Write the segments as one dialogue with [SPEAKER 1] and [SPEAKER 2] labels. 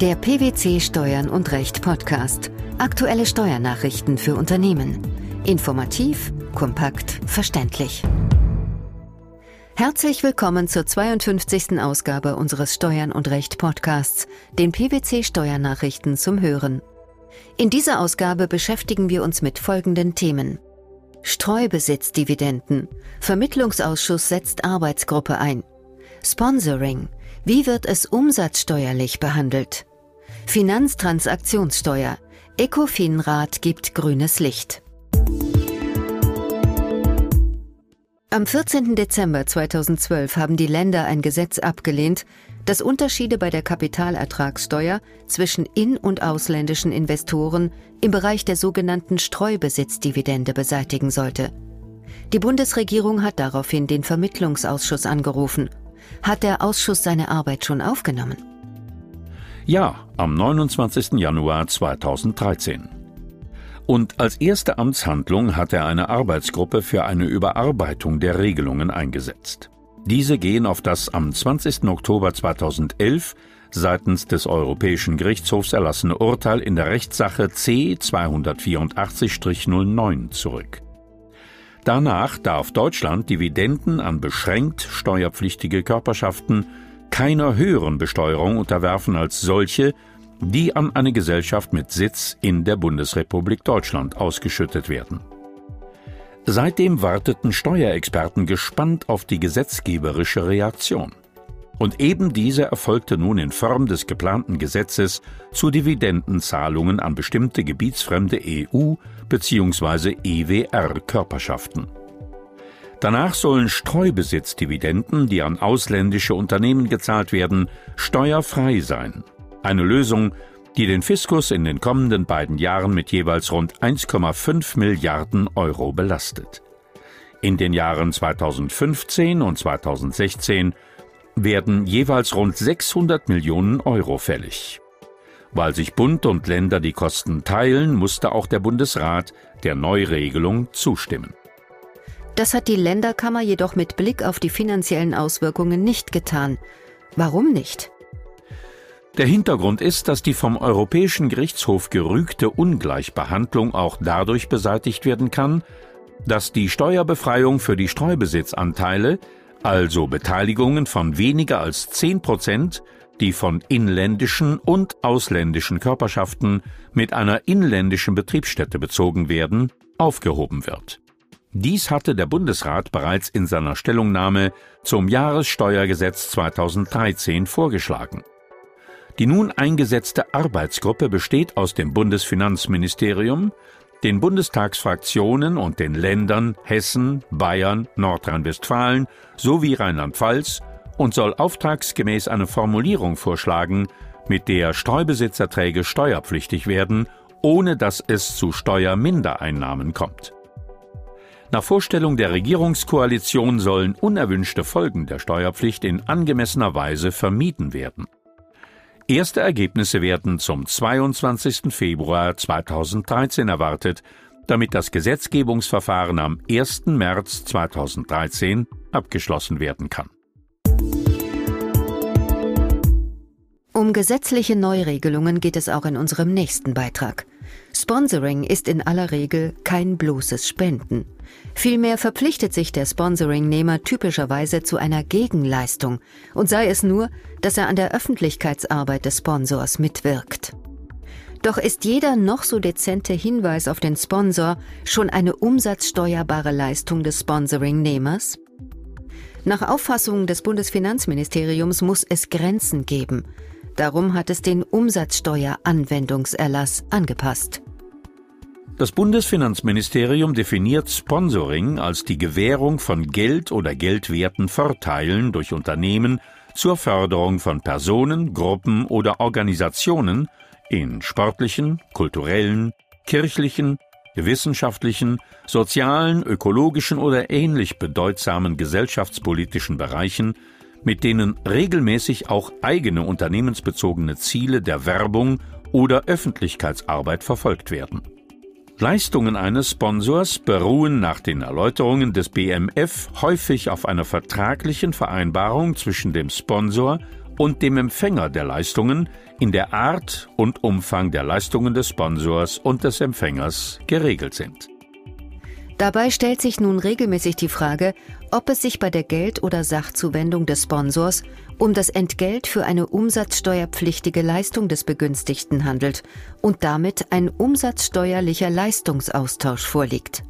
[SPEAKER 1] Der PwC Steuern und Recht Podcast. Aktuelle Steuernachrichten für Unternehmen. Informativ, kompakt, verständlich. Herzlich willkommen zur 52. Ausgabe unseres Steuern und Recht Podcasts, den PwC Steuernachrichten zum Hören. In dieser Ausgabe beschäftigen wir uns mit folgenden Themen. Streubesitzdividenden. Vermittlungsausschuss setzt Arbeitsgruppe ein. Sponsoring. Wie wird es umsatzsteuerlich behandelt? Finanztransaktionssteuer. Ecofin-Rat gibt grünes Licht. Am 14. Dezember 2012 haben die Länder ein Gesetz abgelehnt, das Unterschiede bei der Kapitalertragssteuer zwischen in- und ausländischen Investoren im Bereich der sogenannten Streubesitzdividende beseitigen sollte. Die Bundesregierung hat daraufhin den Vermittlungsausschuss angerufen. Hat der Ausschuss seine Arbeit schon aufgenommen?
[SPEAKER 2] Ja, am 29. Januar 2013. Und als erste Amtshandlung hat er eine Arbeitsgruppe für eine Überarbeitung der Regelungen eingesetzt. Diese gehen auf das am 20. Oktober 2011 seitens des Europäischen Gerichtshofs erlassene Urteil in der Rechtssache C 284-09 zurück. Danach darf Deutschland Dividenden an beschränkt steuerpflichtige Körperschaften keiner höheren Besteuerung unterwerfen als solche, die an eine Gesellschaft mit Sitz in der Bundesrepublik Deutschland ausgeschüttet werden. Seitdem warteten Steuerexperten gespannt auf die gesetzgeberische Reaktion. Und eben diese erfolgte nun in Form des geplanten Gesetzes zu Dividendenzahlungen an bestimmte gebietsfremde EU- bzw. EWR-Körperschaften. Danach sollen Streubesitzdividenden, die an ausländische Unternehmen gezahlt werden, steuerfrei sein. Eine Lösung, die den Fiskus in den kommenden beiden Jahren mit jeweils rund 1,5 Milliarden Euro belastet. In den Jahren 2015 und 2016 werden jeweils rund 600 Millionen Euro fällig. Weil sich Bund und Länder die Kosten teilen, musste auch der Bundesrat der Neuregelung zustimmen.
[SPEAKER 1] Das hat die Länderkammer jedoch mit Blick auf die finanziellen Auswirkungen nicht getan. Warum nicht?
[SPEAKER 2] Der Hintergrund ist, dass die vom Europäischen Gerichtshof gerügte Ungleichbehandlung auch dadurch beseitigt werden kann, dass die Steuerbefreiung für die Streubesitzanteile, also Beteiligungen von weniger als 10 Prozent, die von inländischen und ausländischen Körperschaften mit einer inländischen Betriebsstätte bezogen werden, aufgehoben wird. Dies hatte der Bundesrat bereits in seiner Stellungnahme zum Jahressteuergesetz 2013 vorgeschlagen. Die nun eingesetzte Arbeitsgruppe besteht aus dem Bundesfinanzministerium, den Bundestagsfraktionen und den Ländern Hessen, Bayern, Nordrhein-Westfalen sowie Rheinland-Pfalz und soll auftragsgemäß eine Formulierung vorschlagen, mit der Streubesitzerträge steuerpflichtig werden, ohne dass es zu Steuermindereinnahmen kommt. Nach Vorstellung der Regierungskoalition sollen unerwünschte Folgen der Steuerpflicht in angemessener Weise vermieden werden. Erste Ergebnisse werden zum 22. Februar 2013 erwartet, damit das Gesetzgebungsverfahren am 1. März 2013 abgeschlossen werden kann.
[SPEAKER 1] Um gesetzliche Neuregelungen geht es auch in unserem nächsten Beitrag. Sponsoring ist in aller Regel kein bloßes Spenden. Vielmehr verpflichtet sich der Sponsoringnehmer typischerweise zu einer Gegenleistung und sei es nur, dass er an der Öffentlichkeitsarbeit des Sponsors mitwirkt. Doch ist jeder noch so dezente Hinweis auf den Sponsor schon eine umsatzsteuerbare Leistung des Sponsoringnehmers? Nach Auffassung des Bundesfinanzministeriums muss es Grenzen geben. Darum hat es den Umsatzsteueranwendungserlass angepasst.
[SPEAKER 2] Das Bundesfinanzministerium definiert Sponsoring als die Gewährung von Geld oder geldwerten Vorteilen durch Unternehmen zur Förderung von Personen, Gruppen oder Organisationen in sportlichen, kulturellen, kirchlichen, wissenschaftlichen, sozialen, ökologischen oder ähnlich bedeutsamen gesellschaftspolitischen Bereichen, mit denen regelmäßig auch eigene unternehmensbezogene Ziele der Werbung oder Öffentlichkeitsarbeit verfolgt werden. Leistungen eines Sponsors beruhen nach den Erläuterungen des BMF häufig auf einer vertraglichen Vereinbarung zwischen dem Sponsor und dem Empfänger der Leistungen in der Art und Umfang der Leistungen des Sponsors und des Empfängers geregelt sind.
[SPEAKER 1] Dabei stellt sich nun regelmäßig die Frage, ob es sich bei der Geld- oder Sachzuwendung des Sponsors um das Entgelt für eine umsatzsteuerpflichtige Leistung des Begünstigten handelt und damit ein umsatzsteuerlicher Leistungsaustausch vorliegt.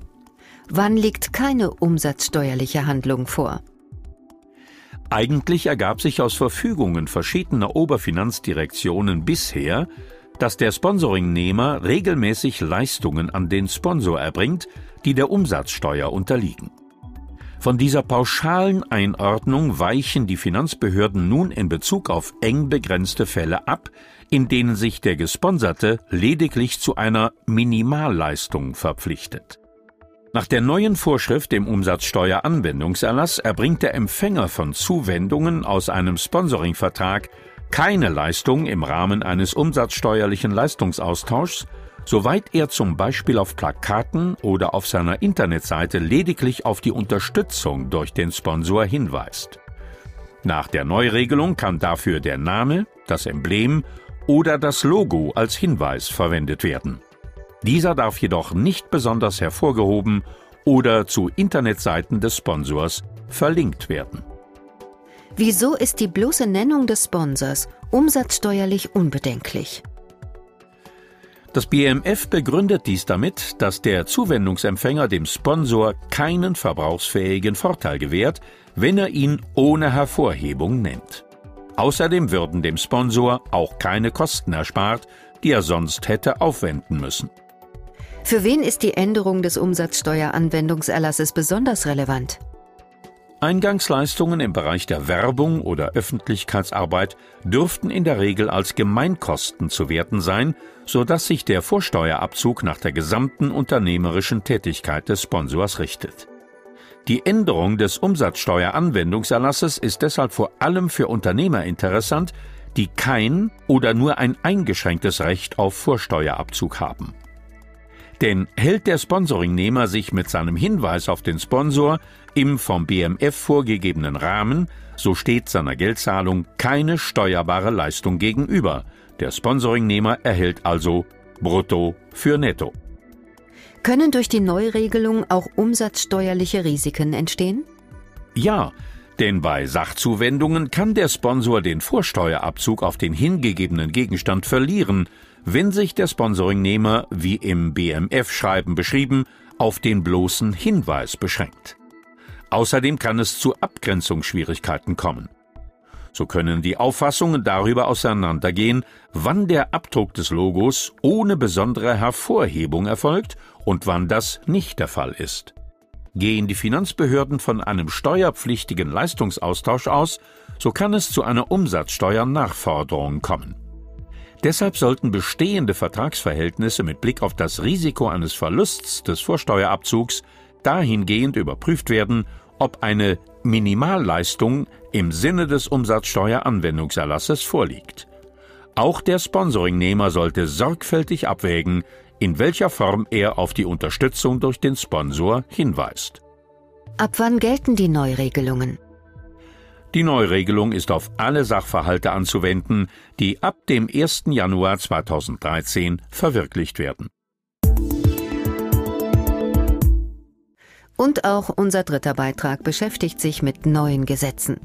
[SPEAKER 1] Wann liegt keine umsatzsteuerliche Handlung vor?
[SPEAKER 2] Eigentlich ergab sich aus Verfügungen verschiedener Oberfinanzdirektionen bisher, dass der Sponsoringnehmer regelmäßig Leistungen an den Sponsor erbringt, die der Umsatzsteuer unterliegen. Von dieser pauschalen Einordnung weichen die Finanzbehörden nun in Bezug auf eng begrenzte Fälle ab, in denen sich der Gesponserte lediglich zu einer Minimalleistung verpflichtet. Nach der neuen Vorschrift im Umsatzsteueranwendungserlass erbringt der Empfänger von Zuwendungen aus einem Sponsoringvertrag keine Leistung im Rahmen eines umsatzsteuerlichen Leistungsaustauschs, soweit er zum Beispiel auf Plakaten oder auf seiner Internetseite lediglich auf die Unterstützung durch den Sponsor hinweist. Nach der Neuregelung kann dafür der Name, das Emblem oder das Logo als Hinweis verwendet werden. Dieser darf jedoch nicht besonders hervorgehoben oder zu Internetseiten des Sponsors verlinkt werden.
[SPEAKER 1] Wieso ist die bloße Nennung des Sponsors umsatzsteuerlich unbedenklich?
[SPEAKER 2] Das BMF begründet dies damit, dass der Zuwendungsempfänger dem Sponsor keinen verbrauchsfähigen Vorteil gewährt, wenn er ihn ohne Hervorhebung nennt. Außerdem würden dem Sponsor auch keine Kosten erspart, die er sonst hätte aufwenden müssen.
[SPEAKER 1] Für wen ist die Änderung des Umsatzsteueranwendungserlasses besonders relevant?
[SPEAKER 2] Eingangsleistungen im Bereich der Werbung oder Öffentlichkeitsarbeit dürften in der Regel als Gemeinkosten zu werten sein, so dass sich der Vorsteuerabzug nach der gesamten unternehmerischen Tätigkeit des Sponsors richtet. Die Änderung des Umsatzsteueranwendungserlasses ist deshalb vor allem für Unternehmer interessant, die kein oder nur ein eingeschränktes Recht auf Vorsteuerabzug haben. Denn hält der Sponsoringnehmer sich mit seinem Hinweis auf den Sponsor im vom BMF vorgegebenen Rahmen, so steht seiner Geldzahlung keine steuerbare Leistung gegenüber. Der Sponsoringnehmer erhält also brutto für netto.
[SPEAKER 1] Können durch die Neuregelung auch umsatzsteuerliche Risiken entstehen?
[SPEAKER 2] Ja, denn bei Sachzuwendungen kann der Sponsor den Vorsteuerabzug auf den hingegebenen Gegenstand verlieren, wenn sich der Sponsoringnehmer, wie im BMF-Schreiben beschrieben, auf den bloßen Hinweis beschränkt. Außerdem kann es zu Abgrenzungsschwierigkeiten kommen. So können die Auffassungen darüber auseinandergehen, wann der Abdruck des Logos ohne besondere Hervorhebung erfolgt und wann das nicht der Fall ist. Gehen die Finanzbehörden von einem steuerpflichtigen Leistungsaustausch aus, so kann es zu einer Umsatzsteuernachforderung kommen. Deshalb sollten bestehende Vertragsverhältnisse mit Blick auf das Risiko eines Verlusts des Vorsteuerabzugs dahingehend überprüft werden, ob eine Minimalleistung im Sinne des Umsatzsteueranwendungserlasses vorliegt. Auch der Sponsoringnehmer sollte sorgfältig abwägen, in welcher Form er auf die Unterstützung durch den Sponsor hinweist.
[SPEAKER 1] Ab wann gelten die Neuregelungen?
[SPEAKER 2] Die Neuregelung ist auf alle Sachverhalte anzuwenden, die ab dem 1. Januar 2013 verwirklicht werden.
[SPEAKER 1] Und auch unser dritter Beitrag beschäftigt sich mit neuen Gesetzen.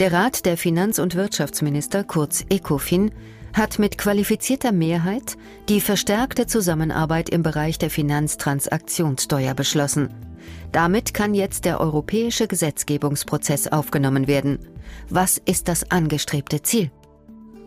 [SPEAKER 1] Der Rat der Finanz- und Wirtschaftsminister, kurz ECOFIN, hat mit qualifizierter Mehrheit die verstärkte Zusammenarbeit im Bereich der Finanztransaktionssteuer beschlossen. Damit kann jetzt der europäische Gesetzgebungsprozess aufgenommen werden. Was ist das angestrebte Ziel?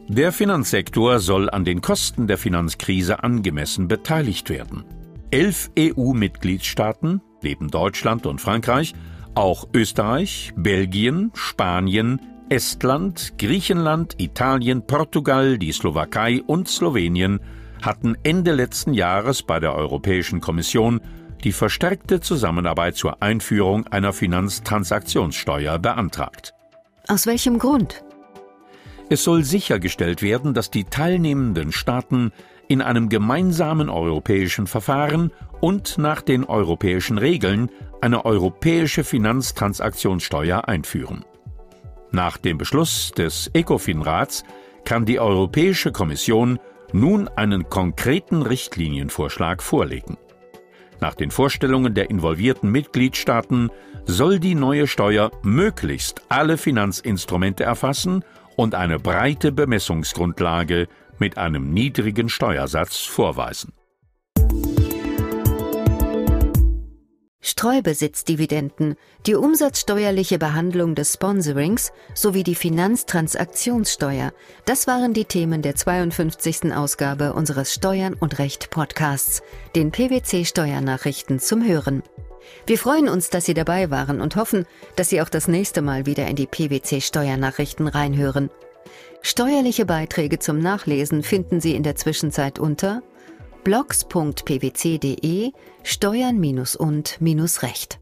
[SPEAKER 2] Der Finanzsektor soll an den Kosten der Finanzkrise angemessen beteiligt werden. Elf EU-Mitgliedstaaten, neben Deutschland und Frankreich, auch Österreich, Belgien, Spanien, Estland, Griechenland, Italien, Portugal, die Slowakei und Slowenien hatten Ende letzten Jahres bei der Europäischen Kommission die verstärkte Zusammenarbeit zur Einführung einer Finanztransaktionssteuer beantragt.
[SPEAKER 1] Aus welchem Grund?
[SPEAKER 2] Es soll sichergestellt werden, dass die teilnehmenden Staaten in einem gemeinsamen europäischen Verfahren und nach den europäischen Regeln eine europäische Finanztransaktionssteuer einführen. Nach dem Beschluss des ECOFIN-Rats kann die Europäische Kommission nun einen konkreten Richtlinienvorschlag vorlegen. Nach den Vorstellungen der involvierten Mitgliedstaaten soll die neue Steuer möglichst alle Finanzinstrumente erfassen und eine breite Bemessungsgrundlage mit einem niedrigen Steuersatz vorweisen.
[SPEAKER 1] Streubesitzdividenden, die umsatzsteuerliche Behandlung des Sponsorings sowie die Finanztransaktionssteuer. Das waren die Themen der 52. Ausgabe unseres Steuern und Recht Podcasts, den PwC Steuernachrichten zum Hören. Wir freuen uns, dass Sie dabei waren und hoffen, dass Sie auch das nächste Mal wieder in die PwC Steuernachrichten reinhören. Steuerliche Beiträge zum Nachlesen finden Sie in der Zwischenzeit unter blogs.pwc.de Steuern und Recht.